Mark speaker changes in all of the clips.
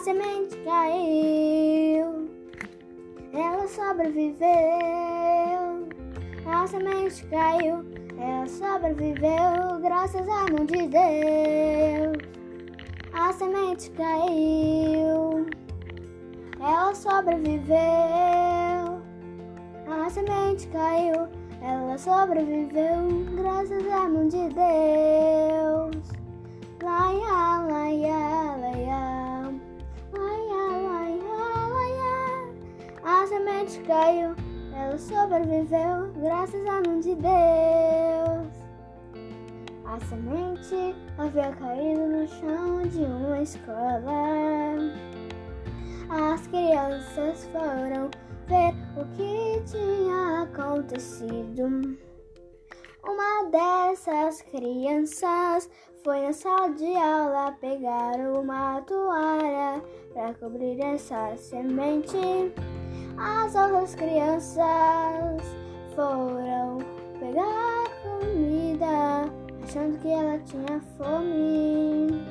Speaker 1: semente caiu, ela sobreviveu. A semente caiu, ela sobreviveu, graças à mão de Deus. A semente caiu, ela sobreviveu. A semente caiu, ela sobreviveu, graças à mão de Deus. Semente caiu, ela sobreviveu, graças à mão de Deus. A semente havia caído no chão de uma escola. As crianças foram ver o que tinha acontecido. Uma dessas crianças foi na sala de aula pegar uma toalha para cobrir essa semente. As outras crianças foram pegar comida, achando que ela tinha fome.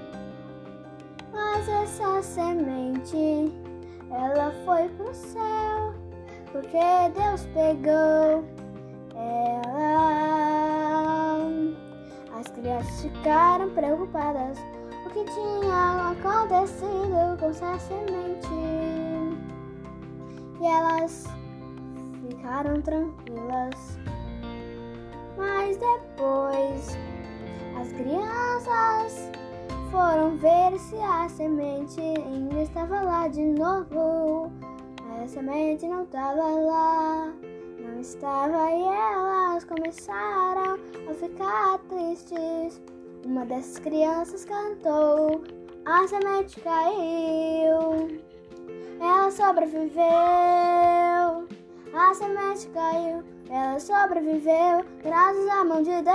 Speaker 1: Mas essa semente, ela foi pro céu, porque Deus pegou ela. As crianças ficaram preocupadas, o que tinha acontecido com essa semente. Ficaram tranquilas. Mas depois as crianças foram ver se a semente ainda estava lá de novo. A semente não estava lá, não estava e elas começaram a ficar tristes. Uma dessas crianças cantou, a semente caiu, ela sobreviveu a semente caiu, ela sobreviveu, graças à mão de Deus.